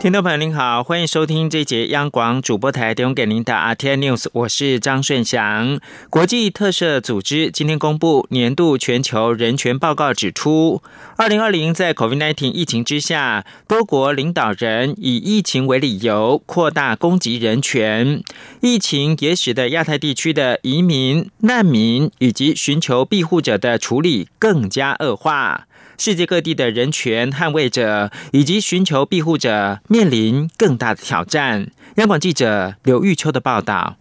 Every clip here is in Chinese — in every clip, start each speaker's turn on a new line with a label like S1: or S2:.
S1: 听众朋友您好，欢迎收听这节央广主播台提供给您的 RT News，我是张顺祥。国际特赦组织今天公布年度全球人权报告，指出，二零二零在 COVID-19 疫情之下，多国领导人以疫情为理由扩大攻击人权，疫情也使得亚太地区的移民、难民以及寻求庇护者的处理更加恶化。世界各地的人权捍卫者以及寻求庇护者面临更大的挑战。央广记者刘玉秋的报道。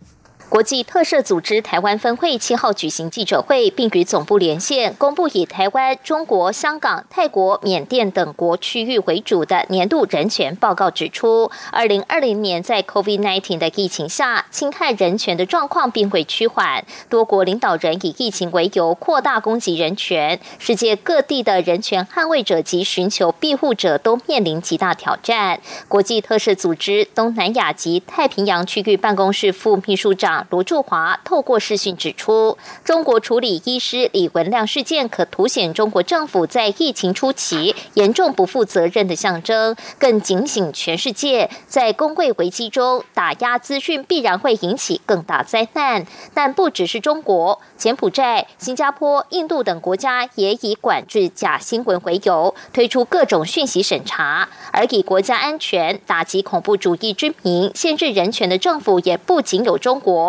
S2: 国际特赦组织台湾分会七号举行记者会，并与总部连线，公布以台湾、中国、香港、泰国、缅甸等国区域为主的年度人权报告，指出，二零二零年在 COVID-19 的疫情下，侵害人权的状况并未趋缓，多国领导人以疫情为由扩大攻击人权，世界各地的人权捍卫者及寻求庇护者都面临极大挑战。国际特赦组织东南亚及太平洋区域办公室副秘书长。罗柱华透过视讯指出，中国处理医师李文亮事件，可凸显中国政府在疫情初期严重不负责任的象征，更警醒全世界，在公卫危机中打压资讯必然会引起更大灾难。但不只是中国，柬埔寨、新加坡、印度等国家也以管制假新闻为由，推出各种讯息审查，而以国家安全打击恐怖主义之名，限制人权的政府也不仅有中国。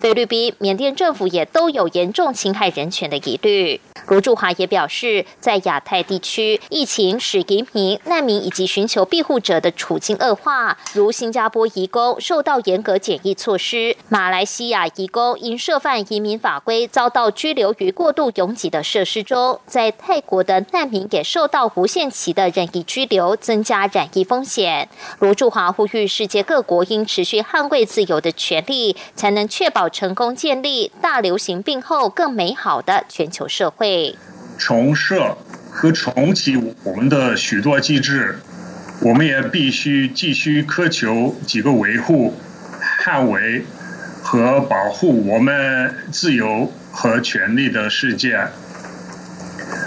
S2: 菲律宾、缅甸政府也都有严重侵害人权的疑虑。卢柱华也表示，在亚太地区，疫情使移民、难民以及寻求庇护者的处境恶化。如新加坡移工受到严格检疫措施，马来西亚移工因涉犯移民法规遭到拘留于过度拥挤的设施中，在泰国的难民也受到无限期的任意拘留，增加染疫风险。卢柱华呼吁世界各国应持续捍卫自由的权利，才能确保成功建立大流行病后更美好的全球社会。
S3: 重设和重启我们的许多机制，我们也必须继续苛求几个维护、捍卫和保护我们自由和权利的世界，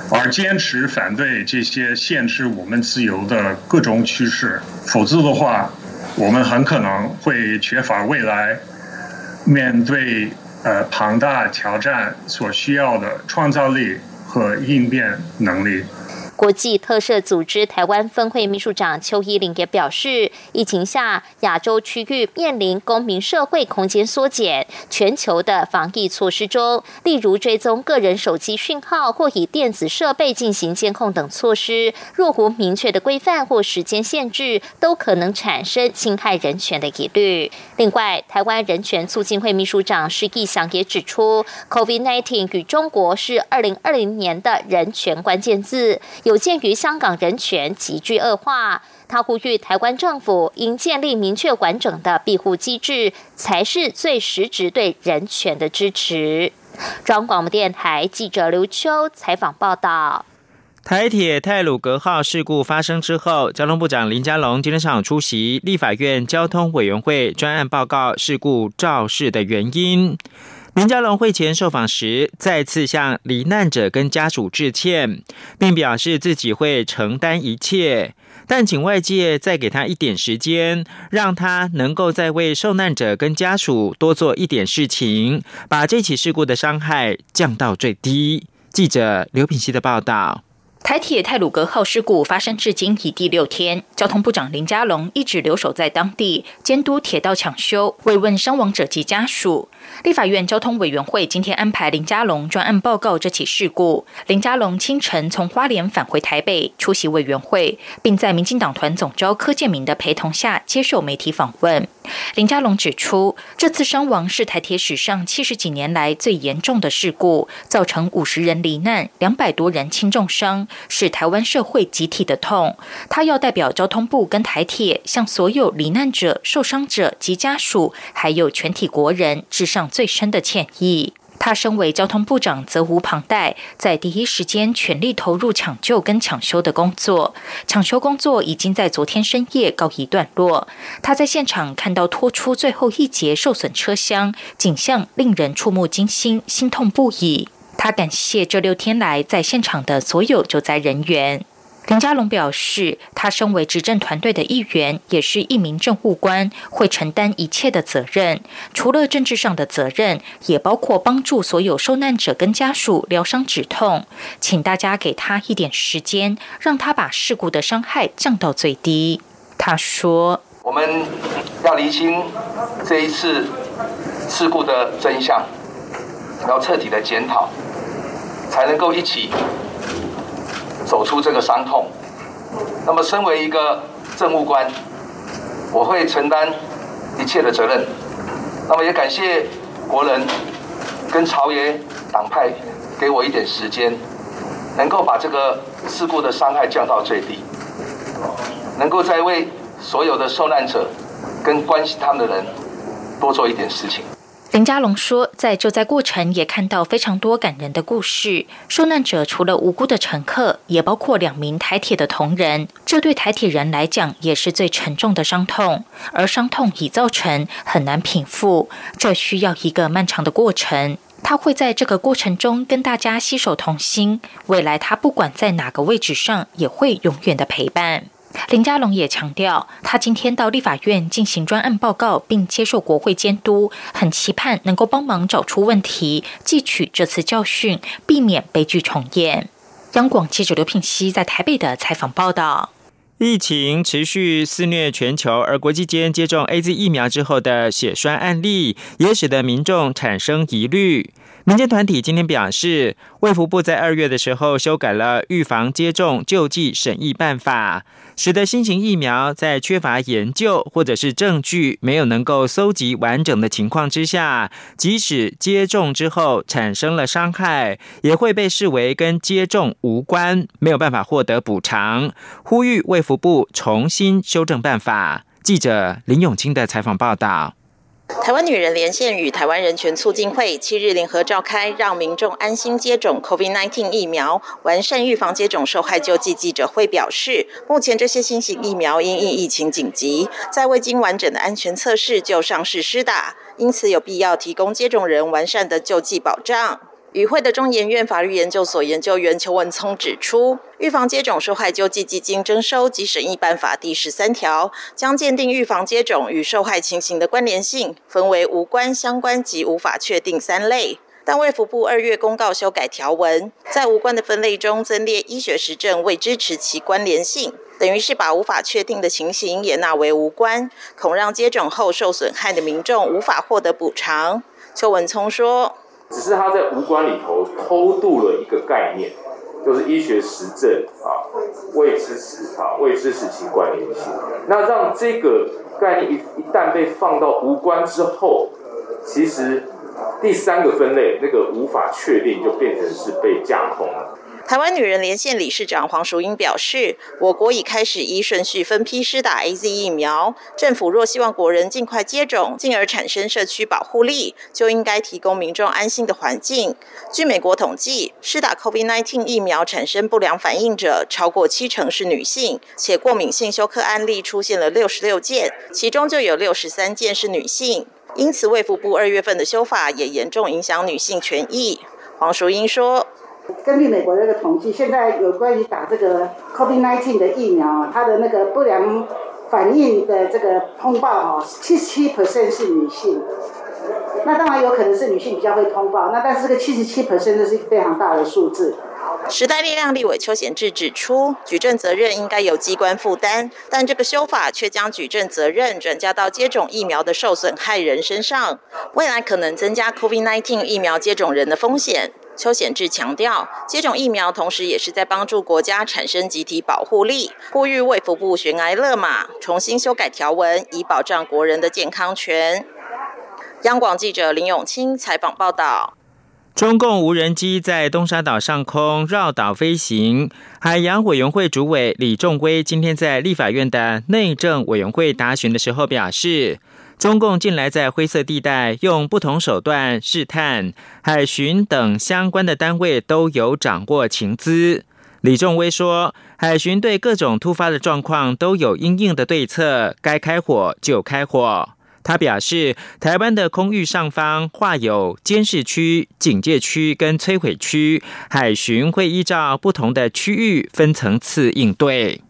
S3: 而坚持反对这些限制我们自由的各种趋势。否则的话，我们很可能会缺乏未来面对。呃，庞大挑战所需要的创造力和应变能力。
S2: 国际特赦组织台湾分会秘书长邱依林也表示，疫情下亚洲区域面临公民社会空间缩减，全球的防疫措施中，例如追踪个人手机讯号或以电子设备进行监控等措施，若无明确的规范或时间限制，都可能产生侵害人权的疑虑。另外，台湾人权促进会秘书长施义祥也指出，COVID-19 与中国是二零二零年的人权关键字。有鉴于香港人权急剧恶化，他呼吁台湾政府应建立明确完整的庇护机制，才是最实质对人权的支持。中央广播电台记者刘秋采访报道。
S1: 台铁泰鲁格号事故发生之后，交通部长林佳龙今天上午出席立法院交通委员会专案报告事故肇事的原因。林佳龙会前受访时，再次向罹难者跟家属致歉，并表示自己会承担一切，但请外界再给他一点时间，让他能够再为受难者跟家属多做一点事情，把这起事故的伤害降到最低。记者刘品希的报道。
S4: 台铁泰鲁格号事故发生至今已第六天，交通部长林佳龙一直留守在当地，监督铁道抢修，慰问伤亡者及家属。立法院交通委员会今天安排林佳龙专案报告这起事故。林佳龙清晨从花莲返回台北出席委员会，并在民进党团总召柯建明的陪同下接受媒体访问。林佳龙指出，这次伤亡是台铁史上七十几年来最严重的事故，造成五十人罹难、两百多人轻重伤，是台湾社会集体的痛。他要代表交通部跟台铁，向所有罹难者、受伤者及家属，还有全体国人致上最深的歉意。他身为交通部长，责无旁贷，在第一时间全力投入抢救跟抢修的工作。抢修工作已经在昨天深夜告一段落。他在现场看到拖出最后一节受损车厢，景象令人触目惊心，心痛不已。他感谢这六天来在现场的所有救灾人员。林佳龙表示，他身为执政团队的一员，也是一名政务官，会承担一切的责任。除了政治上的责任，也包括帮助所有受难者跟家属疗伤止痛。请大家给他一点时间，让他把事故的伤害降到最低。他说：“
S5: 我们要厘清这一次事故的真相，要彻底的检讨，才能够一起。”走出这个伤痛。那么，身为一个政务官，我会承担一切的责任。那么，也感谢国人跟朝野党派给我一点时间，能够把这个事故的伤害降到最低，能够再为所有的受难者跟关心他们的人多做一点事情。
S4: 林佳龙说，在救灾过程也看到非常多感人的故事。受难者除了无辜的乘客，也包括两名台铁的同仁。这对台铁人来讲，也是最沉重的伤痛。而伤痛已造成，很难平复，这需要一个漫长的过程。他会在这个过程中跟大家携手同心。未来他不管在哪个位置上，也会永远的陪伴。林佳龙也强调，他今天到立法院进行专案报告，并接受国会监督，很期盼能够帮忙找出问题，汲取这次教训，避免悲剧重演。央广记者刘品熙在台北的采访报道：
S1: 疫情持续肆虐全球，而国际间接种 A Z 疫苗之后的血栓案例，也使得民众产生疑虑。民间团体今天表示，卫福部在二月的时候修改了预防接种救济审议办法，使得新型疫苗在缺乏研究或者是证据没有能够搜集完整的情况之下，即使接种之后产生了伤害，也会被视为跟接种无关，没有办法获得补偿。呼吁卫福部重新修正办法。记者林永清的采访报道。
S6: 台湾女人连线与台湾人权促进会七日联合召开，让民众安心接种 COVID-19 疫苗，完善预防接种受害救济记者会表示，目前这些新型疫苗因应疫情紧急，在未经完整的安全测试就上市施打，因此有必要提供接种人完善的救济保障。与会的中研院法律研究所研究员邱文聪指出，预防接种受害救济基金征收及审议办法第十三条将鉴定预防接种与受害情形的关联性，分为无关、相关及无法确定三类。但卫福部二月公告修改条文，在无关的分类中增列医学实证未支持其关联性，等于是把无法确定的情形也纳为无关，恐让接种后受损害的民众无法获得补偿。邱文聪说。
S7: 只是他在无关里头偷渡了一个概念，就是医学实证啊，未支持啊，未支持其关联性。那让这个概念一一旦被放到无关之后，其实第三个分类那个无法确定，就变成是被架空了。
S6: 台湾女人连线理事长黄淑英表示，我国已开始依顺序分批施打 A Z 疫苗。政府若希望国人尽快接种，进而产生社区保护力，就应该提供民众安心的环境。据美国统计，施打 COVID-19 疫苗产生不良反应者超过七成是女性，且过敏性休克案例出现了六十六件，其中就有六十三件是女性。因此，卫福部二月份的修法也严重影响女性权益。黄淑英说。
S8: 根据美国那个统计，现在有关于打这个 COVID-19 的疫苗，它的那个不良反应的这个通报哦，七十七 percent 是女性。那当然有可能是女性比较会通报，那但是这个七十七 percent 是非常大的数字。
S6: 时代力量立委邱显志指出，举证责任应该由机关负担，但这个修法却将举证责任转嫁到接种疫苗的受损害人身上，未来可能增加 COVID-19 疫苗接种人的风险。邱显志强调，接种疫苗同时也是在帮助国家产生集体保护力，呼吁卫福部悬崖勒马，重新修改条文，以保障国人的健康权。央广记者林永清采访报道：
S1: 中共无人机在东沙岛上空绕岛飞行，海洋委员会主委李仲威今天在立法院的内政委员会答询的时候表示。中共近来在灰色地带用不同手段试探，海巡等相关的单位都有掌握情资。李仲威说，海巡对各种突发的状况都有应应的对策，该开火就开火。他表示，台湾的空域上方划有监视区、警戒区跟摧毁区，海巡会依照不同的区域分层次应对。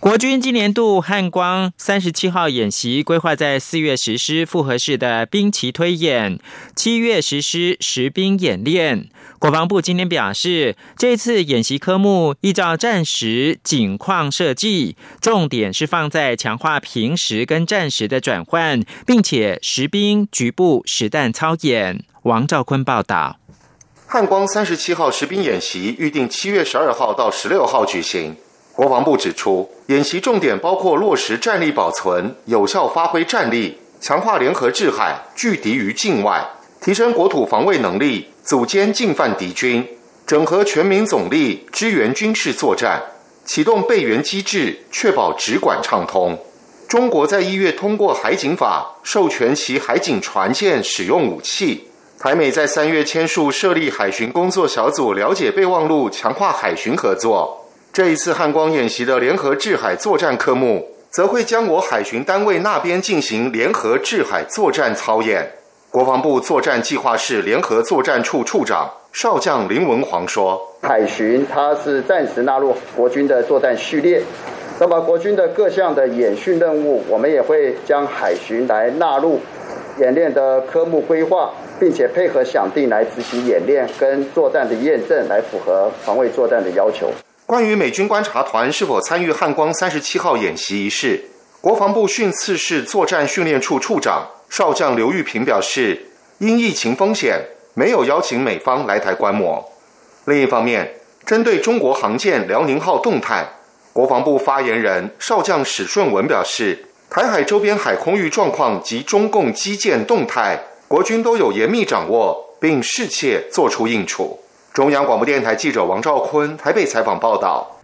S1: 国军今年度汉光三十七号演习规划在四月实施复合式的兵棋推演，七月实施实兵演练。国防部今天表示，这次演习科目依照战时景况设计，重点是放在强化平时跟战时的转换，并且实兵局部实弹操演。王兆坤报道。
S9: 汉光三十七号实兵演习预定七月十二号到十六号举行。国防部指出，演习重点包括落实战力保存、有效发挥战力、强化联合制海、拒敌于境外、提升国土防卫能力、组歼进犯敌军、整合全民总力支援军事作战、启动备援机制，确保直管畅通。中国在一月通过海警法，授权其海警船舰使用武器。台美在三月签署设立海巡工作小组，了解备忘录，强化海巡合作。这一次汉光演习的联合制海作战科目，则会将我海巡单位那边进行联合制海作战操演。国防部作战计划室联合作战处处长少将林文煌说：“
S10: 海巡它是暂时纳入国军的作战序列，那么国军的各项的演训任务，我们也会将海巡来纳入演练的科目规划，并且配合想定来执行演练跟作战的验证，来符合防卫作战的要求。”
S9: 关于美军观察团是否参与汉光三十七号演习一事，国防部训次室作战训练处处长少将刘玉平表示，因疫情风险，没有邀请美方来台观摩。另一方面，针对中国航舰辽宁号动态，国防部发言人少将史顺文表示，台海周边海空域状况及中共基建动态，国军都有严密掌握，并适切作出应处。中央广播电台记者王兆坤台北采访报道：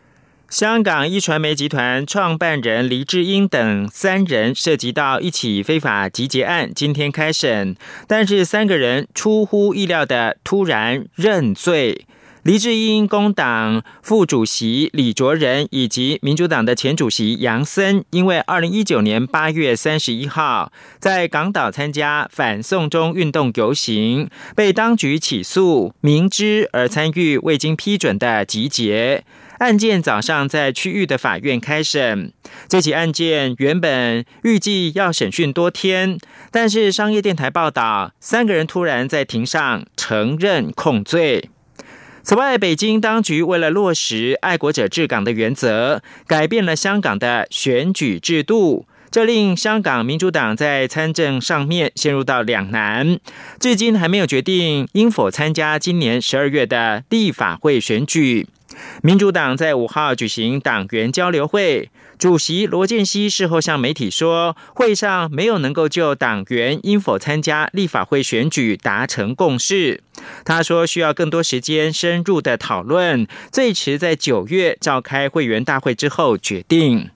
S1: 香港一传媒集团创办人黎智英等三人涉及到一起非法集结案，今天开审，但是三个人出乎意料的突然认罪。黎智英、工党副主席李卓人以及民主党的前主席杨森，因为二零一九年八月三十一号在港岛参加反送中运动游行，被当局起诉，明知而参与未经批准的集结。案件早上在区域的法院开审。这起案件原本预计要审讯多天，但是商业电台报道，三个人突然在庭上承认控罪。此外，北京当局为了落实爱国者治港的原则，改变了香港的选举制度，这令香港民主党在参政上面陷入到两难，至今还没有决定应否参加今年十二月的立法会选举。民主党在五号举行党员交流会，主席罗建熙事后向媒体说，会上没有能够就党员应否参加立法会选举达成共识。他说需要更多时间深入的讨论，最迟在九月召开会员大会之后决定。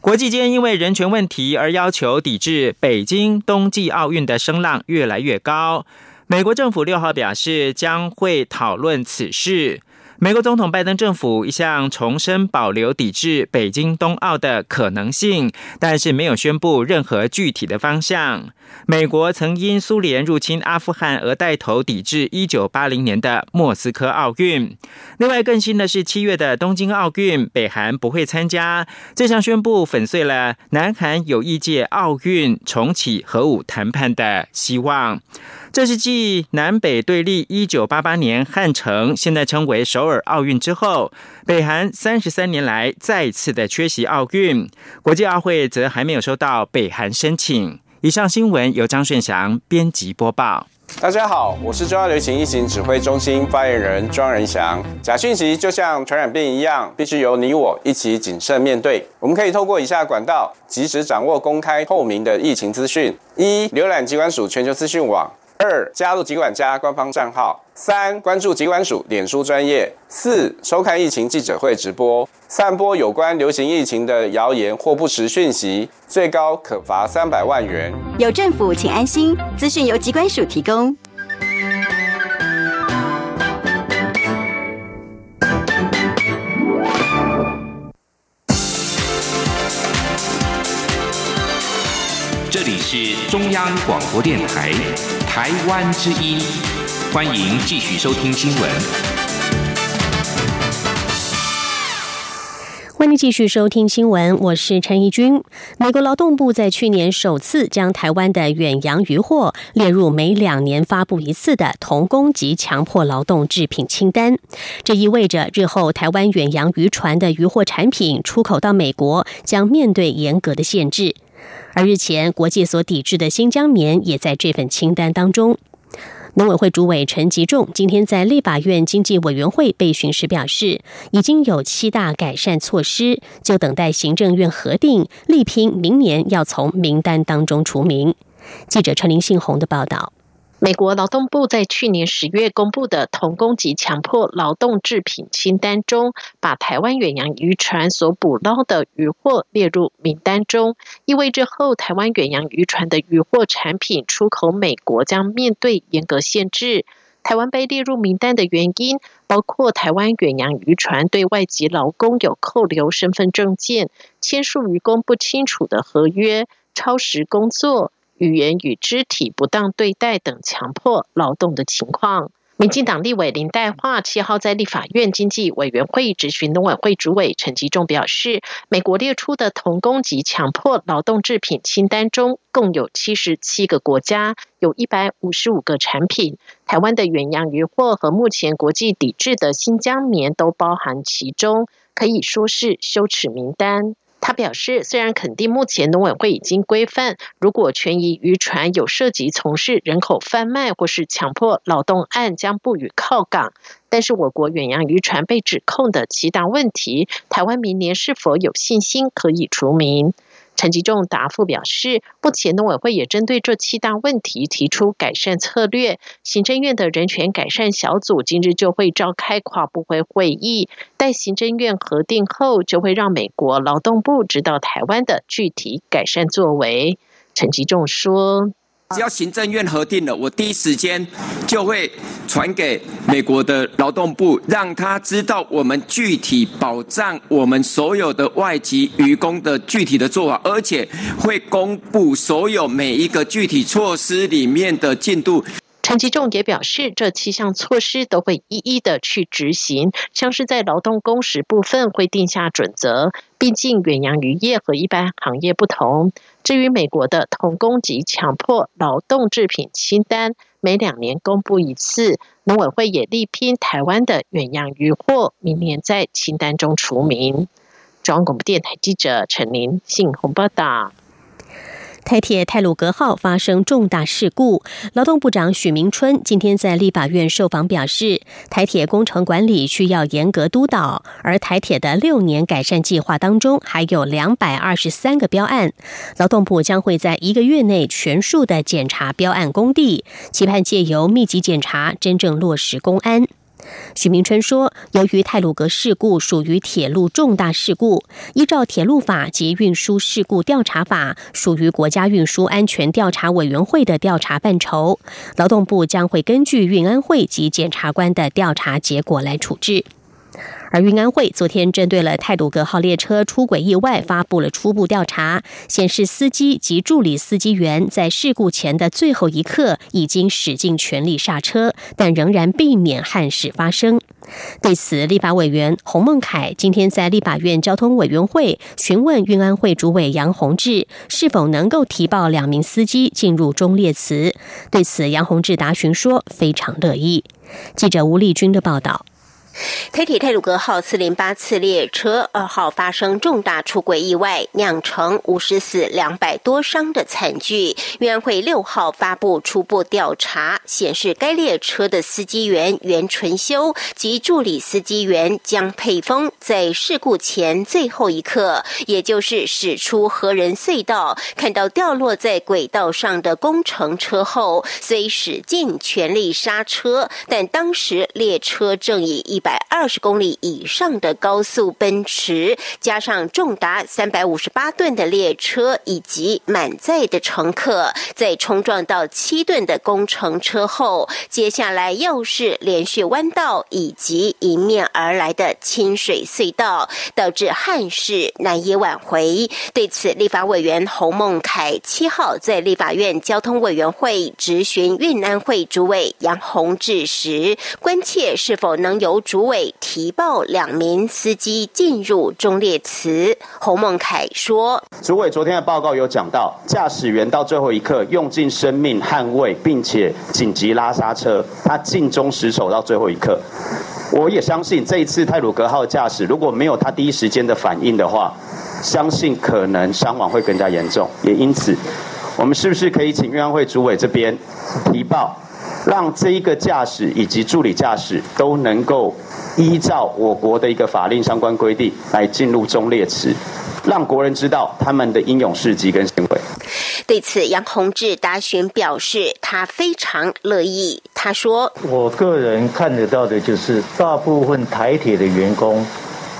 S1: 国际间因为人权问题而要求抵制北京冬季奥运的声浪越来越高。美国政府六号表示，将会讨论此事。美国总统拜登政府一向重申保留抵制北京冬奥的可能性，但是没有宣布任何具体的方向。美国曾因苏联入侵阿富汗而带头抵制一九八零年的莫斯科奥运。另外，更新的是七月的东京奥运，北韩不会参加。这项宣布粉碎了南韩有意借奥运重启核武谈判的希望。这是继南北对立一九八八年汉城，现在称为首尔奥运之后，北韩三十三年来再次的缺席奥运。国际奥会则还没有收到北韩申请。以上新闻由张顺祥编辑播报。
S11: 大家好，我是中央流行疫情指挥中心发言人庄仁祥。假讯息就像传染病一样，必须由你我一起谨慎面对。我们可以透过以下管道，及时掌握公开透明的疫情资讯：一、浏览机关署全球资讯网。二、加入疾管家官方账号。三、关注疾管署脸书专业；四、收看疫情记者会直播。散播有关流行疫情的谣言或不实讯息，最高可罚三百万元。
S12: 有政府，请安心。资讯由疾管署提供。
S13: 是中央广播电台台湾之音。欢迎继续收听新闻。
S14: 欢迎继续收听新闻，我是陈怡君。美国劳动部在去年首次将台湾的远洋渔获列入每两年发布一次的童工及强迫劳动制品清单，这意味着日后台湾远洋渔船的渔获产品出口到美国将面对严格的限制。而日前国际所抵制的新疆棉也在这份清单当中。农委会主委陈吉仲今天在立法院经济委员会被询时表示，已经有七大改善措施，就等待行政院核定，力拼明年要从名单当中除名。记者陈林信宏的报道。
S15: 美国劳动部在去年十月公布的童工及强迫劳动制品清单中，把台湾远洋渔船所捕捞的渔获列入名单中，意味着后台湾远洋渔船的渔获产品出口美国将面对严格限制。台湾被列入名单的原因，包括台湾远洋渔船对外籍劳工有扣留身份证件、签署渔工不清楚的合约、超时工作。语言与肢体不当对待等强迫劳动的情况。民进党立委林代化七号在立法院经济委员会执行农委会主委陈吉仲表示，美国列出的童工及强迫劳动制品清单中，共有七十七个国家，有一百五十五个产品。台湾的远洋渔获和目前国际抵制的新疆棉都包含其中，可以说是羞耻名单。他表示，虽然肯定目前农委会已经规范，如果权益渔船有涉及从事人口贩卖或是强迫劳动案，将不予靠港。但是，我国远洋渔船被指控的其他问题，台湾明年是否有信心可以除名？陈吉仲答复表示，目前农委会也针对这七大问题提出改善策略。行政院的人权改善小组今日就会召开跨部会会议，待行政院核定后，就会让美国劳动部知道台湾的具体改善作为。陈吉仲说。
S16: 只要行政院核定了，我第一时间就会传给美国的劳动部，让他知道我们具体保障我们所有的外籍渔工的具体的做法，而且会公布所有每一个具体措施里面的进度。
S15: 陈吉仲也表示，这七项措施都会一一的去执行，像是在劳动工时部分会定下准则。毕竟远洋渔业和一般行业不同。至于美国的童工及强迫劳动制品清单，每两年公布一次，农委会也力拼台湾的远洋渔获，明年在清单中除名。中央广播电台记者陈琳信鸿报道。
S14: 台铁泰鲁格号发生重大事故，劳动部长许明春今天在立法院受访表示，台铁工程管理需要严格督导，而台铁的六年改善计划当中还有两百二十三个标案，劳动部将会在一个月内全数的检查标案工地，期盼借由密集检查，真正落实公安。许明春说：“由于泰鲁格事故属于铁路重大事故，依照铁路法及运输事故调查法，属于国家运输安全调查委员会的调查范畴。劳动部将会根据运安会及检察官的调查结果来处置。”而运安会昨天针对了泰鲁格号列车出轨意外发布了初步调查，显示司机及助理司机员在事故前的最后一刻已经使尽全力刹车，但仍然避免憾事发生。对此，立法委员洪孟凯今天在立法院交通委员会询问运安会主委杨宏志是否能够提报两名司机进入中列词。对此，杨宏志答询说非常乐意。记者吴丽君的报道。
S17: 台铁泰鲁格号四零八次列车二号发生重大出轨意外，酿成五十死两百多伤的惨剧。运安会六号发布初步调查，显示该列车的司机员袁纯修及助理司机员江佩峰在事故前最后一刻，也就是驶出河人隧道，看到掉落在轨道上的工程车后，虽使尽全力刹车，但当时列车正以一百二十公里以上的高速奔驰，加上重达三百五十八吨的列车以及满载的乘客，在冲撞到七吨的工程车后，接下来又是连续弯道以及迎面而来的清水隧道，导致憾事难以挽回。对此，立法委员侯孟凯七号在立法院交通委员会质询运安会主委杨宏志时，关切是否能由主委。提报两名司机进入中列词，侯孟凯说：“
S18: 主委昨天的报告有讲到，驾驶员到最后一刻用尽生命捍卫，并且紧急拉刹车，他尽忠职守到最后一刻。我也相信这一次泰鲁格号驾驶如果没有他第一时间的反应的话，相信可能伤亡会更加严重。也因此，我们是不是可以请运安会主委这边提报，让这一个驾驶以及助理驾驶都能够。”依照我国的一个法令相关规定来进入中列池，让国人知道他们的英勇事迹跟行为。
S17: 对此，杨洪志答询表示，他非常乐意。他说：“
S19: 我个人看得到的就是，大部分台铁的员工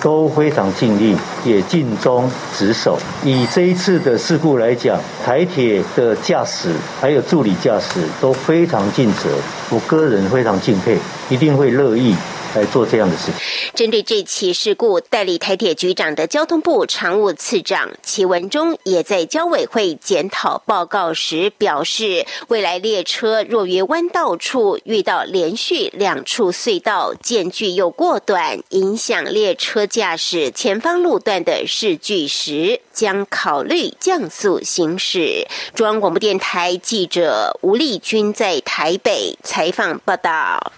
S19: 都非常尽力，也尽忠职守。以这一次的事故来讲，台铁的驾驶还有助理驾驶都非常尽责，我个人非常敬佩，一定会乐意。”来做这样的事情。
S17: 针对这起事故，代理台铁局长的交通部常务次长齐文忠也在交委会检讨报告时表示，未来列车若于弯道处遇到连续两处隧道间距又过短，影响列车驾驶前方路段的视距时，将考虑降速行驶。中央广播电台记者吴丽君在台北采访报道。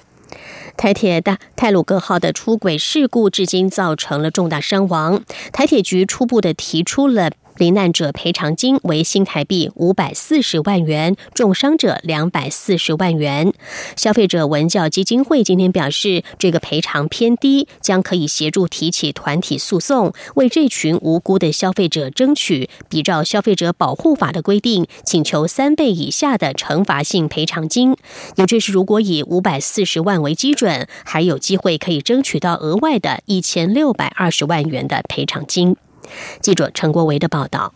S17: 台铁的泰鲁格号的出轨事故，至今造成了重大伤亡。台铁局初步的提出了。罹难者赔偿金为新台币五百四十万元，重伤者两百四十万元。消费者文教基金会今天表示，这个赔偿偏低，将可以协助提起团体诉讼，为这群无辜的消费者争取比照消费者保护法的规定，请求三倍以下的惩罚性赔偿金。也就是如果以五百四十万为基准，还有机会可以争取到额外的一千六百二十万元的赔偿金。记者陈国维的报道：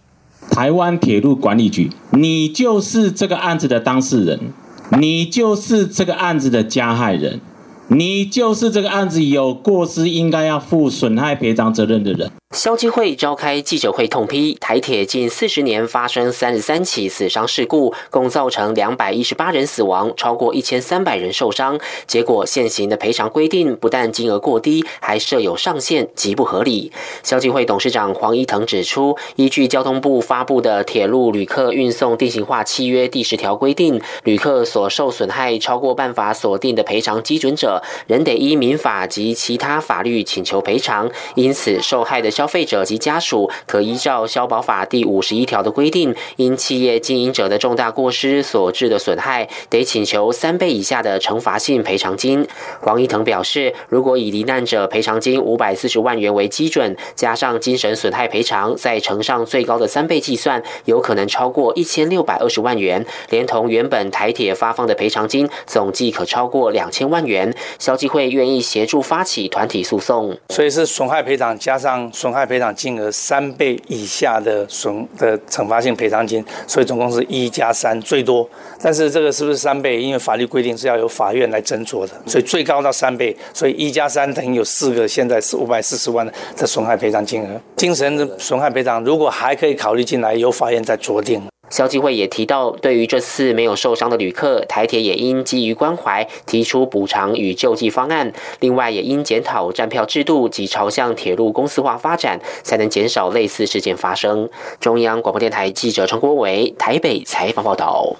S20: 台湾铁路管理局，你就是这个案子的当事人，你就是这个案子的加害人，你就是这个案子有过失应该要负损害赔偿责任的人。
S21: 消基会召开记者会，痛批台铁近四十年发生三十三起死伤事故，共造成两百一十八人死亡，超过一千三百人受伤。结果现行的赔偿规定不但金额过低，还设有上限，极不合理。消基会董事长黄一腾指出，依据交通部发布的《铁路旅客运送定型化契约》第十条规定，旅客所受损害超过办法锁定的赔偿基准者，仍得依民法及其他法律请求赔偿。因此，受害的消费者及家属可依照消保法第五十一条的规定，因企业经营者的重大过失所致的损害，得请求三倍以下的惩罚性赔偿金。黄一腾表示，如果以罹难者赔偿金五百四十万元为基准，加上精神损害赔偿，再乘上最高的三倍计算，有可能超过一千六百二十万元，连同原本台铁发放的赔偿金，总计可超过两千万元。消基会愿意协助发起团体诉讼，
S22: 所以是损害赔偿加上。损害赔偿金额三倍以下的损的惩罚性赔偿金，所以总共是一加三最多。但是这个是不是三倍？因为法律规定是要由法院来斟酌的，所以最高到三倍。所以一加三等于有四个，现在是五百四十万的损害赔偿金额。精神损害赔偿如果还可以考虑进来，由法院再酌定。
S21: 消基会也提到，对于这次没有受伤的旅客，台铁也应基于关怀提出补偿与救济方案。另外，也应检讨站票制度及朝向铁路公司化发展，才能减少类似事件发生。中央广播电台记者陈国伟台北采访报道。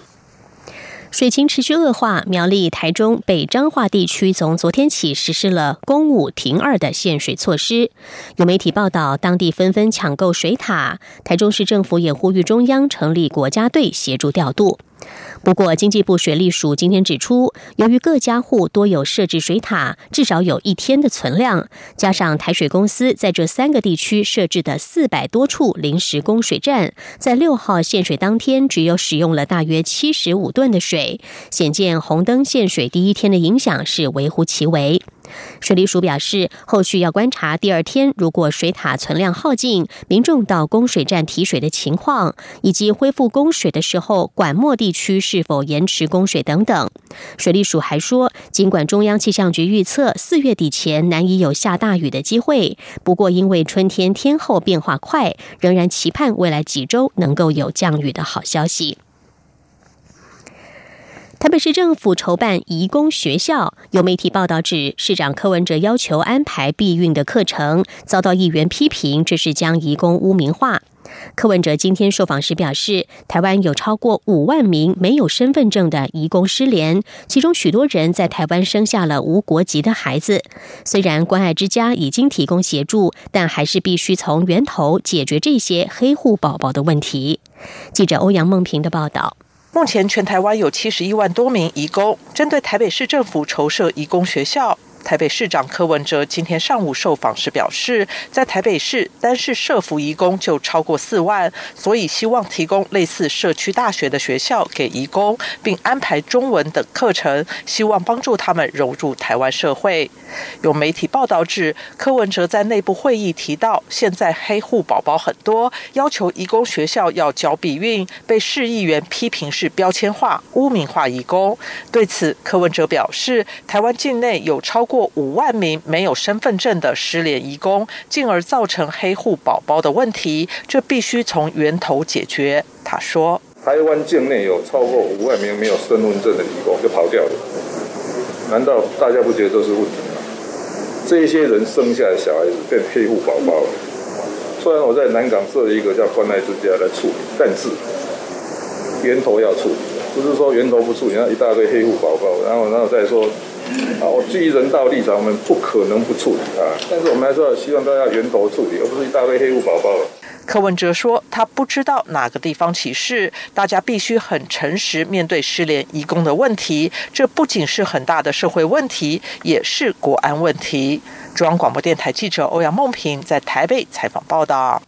S14: 水情持续恶化，苗栗、台中、北彰化地区从昨天起实施了“公五停二”的限水措施。有媒体报道，当地纷纷抢购水塔，台中市政府也呼吁中央成立国家队协助调度。不过，经济部水利署今天指出，由于各家户多有设置水塔，至少有一天的存量，加上台水公司在这三个地区设置的四百多处临时供水站，在六号限水当天，只有使用了大约七十五吨的水，显见红灯限水第一天的影响是微乎其微。水利署表示，后续要观察第二天如果水塔存量耗尽，民众到供水站提水的情况，以及恢复供水的时候，管末地区是否延迟供水等等。水利署还说，尽管中央气象局预测四月底前难以有下大雨的机会，不过因为春天天候变化快，仍然期盼未来几周能够有降雨的好消息。台北市政府筹办移工学校，有媒体报道指，市长柯文哲要求安排避孕的课程，遭到议员批评，这是将移工污名化。柯文哲今天受访时表示，台湾有超过五万名没有身份证的移工失联，其中许多人在台湾生下了无国籍的孩子。虽然关爱之家已经提供协助，但还是必须从源头解决这些黑户宝宝的问题。记者欧阳梦平的报道。
S23: 目前，全台湾有七十一万多名移工，针对台北市政府筹设移工学校。台北市长柯文哲今天上午受访时表示，在台北市单是社服移工就超过四万，所以希望提供类似社区大学的学校给移工，并安排中文等课程，希望帮助他们融入台湾社会。有媒体报道指，柯文哲在内部会议提到，现在黑户宝宝很多，要求移工学校要交笔运，被市议员批评是标签化、污名化移工。对此，柯文哲表示，台湾境内有超过过五万名没有身份证的失联移工，进而造成黑户宝宝的问题，这必须从源头解决。他说：“
S24: 台湾境内有超过五万名没有身份证的移工就跑掉了，难道大家不觉得这是问题吗？这些人生下的小孩子变黑户宝宝了。虽然我在南港设了一个叫关爱之家来处理，但是源头要处理，不是说源头不处理，那一大堆黑户宝宝，然后然后再说。”啊，我基于人道立场，我们不可能不处理啊，但是我们还是要希望大家源头处理，而不是一大堆黑户宝宝。
S23: 柯文哲说，他不知道哪个地方起事，大家必须很诚实面对失联移工的问题，这不仅是很大的社会问题，也是国安问题。中央广播电台记者欧阳梦平在台北采访报道。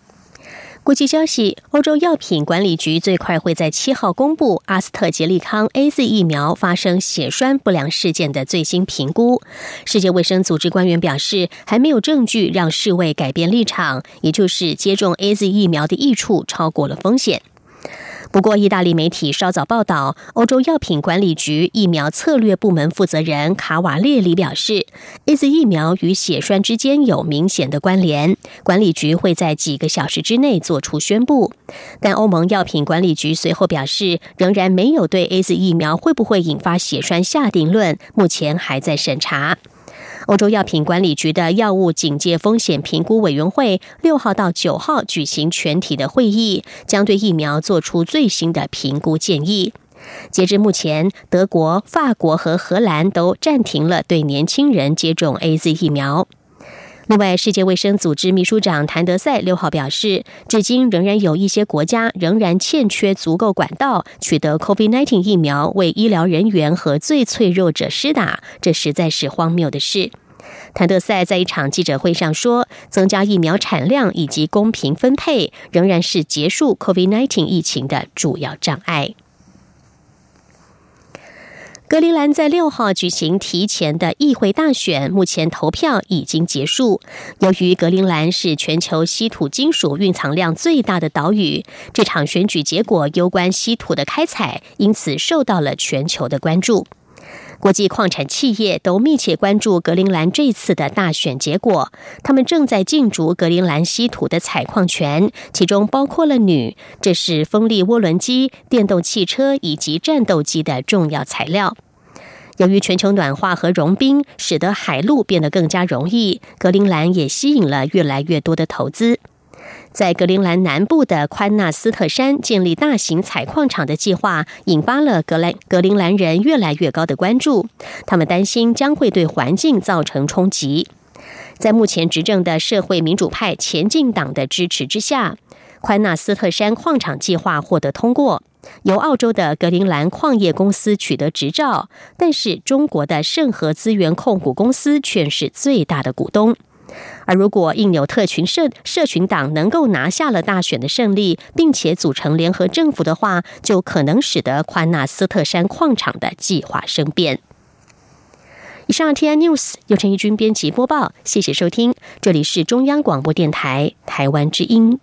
S14: 国际消息：欧洲药品管理局最快会在七号公布阿斯特捷利康 A Z 疫苗发生血栓不良事件的最新评估。世界卫生组织官员表示，还没有证据让世卫改变立场，也就是接种 A Z 疫苗的益处超过了风险。不过，意大利媒体稍早报道，欧洲药品管理局疫苗策略部门负责人卡瓦列里表示，A Z 疫苗与血栓之间有明显的关联，管理局会在几个小时之内做出宣布。但欧盟药品管理局随后表示，仍然没有对 A Z 疫苗会不会引发血栓下定论，目前还在审查。欧洲药品管理局的药物警戒风险评估委员会六号到九号举行全体的会议，将对疫苗做出最新的评估建议。截至目前，德国、法国和荷兰都暂停了对年轻人接种 A Z 疫苗。另外，世界卫生组织秘书长谭德赛六号表示，至今仍然有一些国家仍然欠缺足够管道取得 COVID-19 疫苗，为医疗人员和最脆弱者施打，这实在是荒谬的事。谭德赛在一场记者会上说，增加疫苗产量以及公平分配，仍然是结束 COVID-19 疫情的主要障碍。格陵兰在六号举行提前的议会大选，目前投票已经结束。由于格陵兰是全球稀土金属蕴藏量最大的岛屿，这场选举结果攸关稀土的开采，因此受到了全球的关注。国际矿产企业都密切关注格陵兰这次的大选结果，他们正在竞逐格陵兰稀土的采矿权，其中包括了铝，这是风力涡轮机、电动汽车以及战斗机的重要材料。由于全球暖化和融冰，使得海路变得更加容易，格陵兰也吸引了越来越多的投资。在格陵兰南部的宽纳斯特山建立大型采矿场的计划，引发了格兰格陵兰人越来越高的关注。他们担心将会对环境造成冲击。在目前执政的社会民主派前进党的支持之下，宽纳斯特山矿场计划获得通过，由澳洲的格陵兰矿业公司取得执照，但是中国的盛和资源控股公司却是最大的股东。而如果印纽特群社社群党能够拿下了大选的胜利，并且组成联合政府的话，就可能使得宽纳斯特山矿场的计划生变。以上 T I News 由陈义军编辑播报，谢谢收听，这里是中央广播电台台湾之音。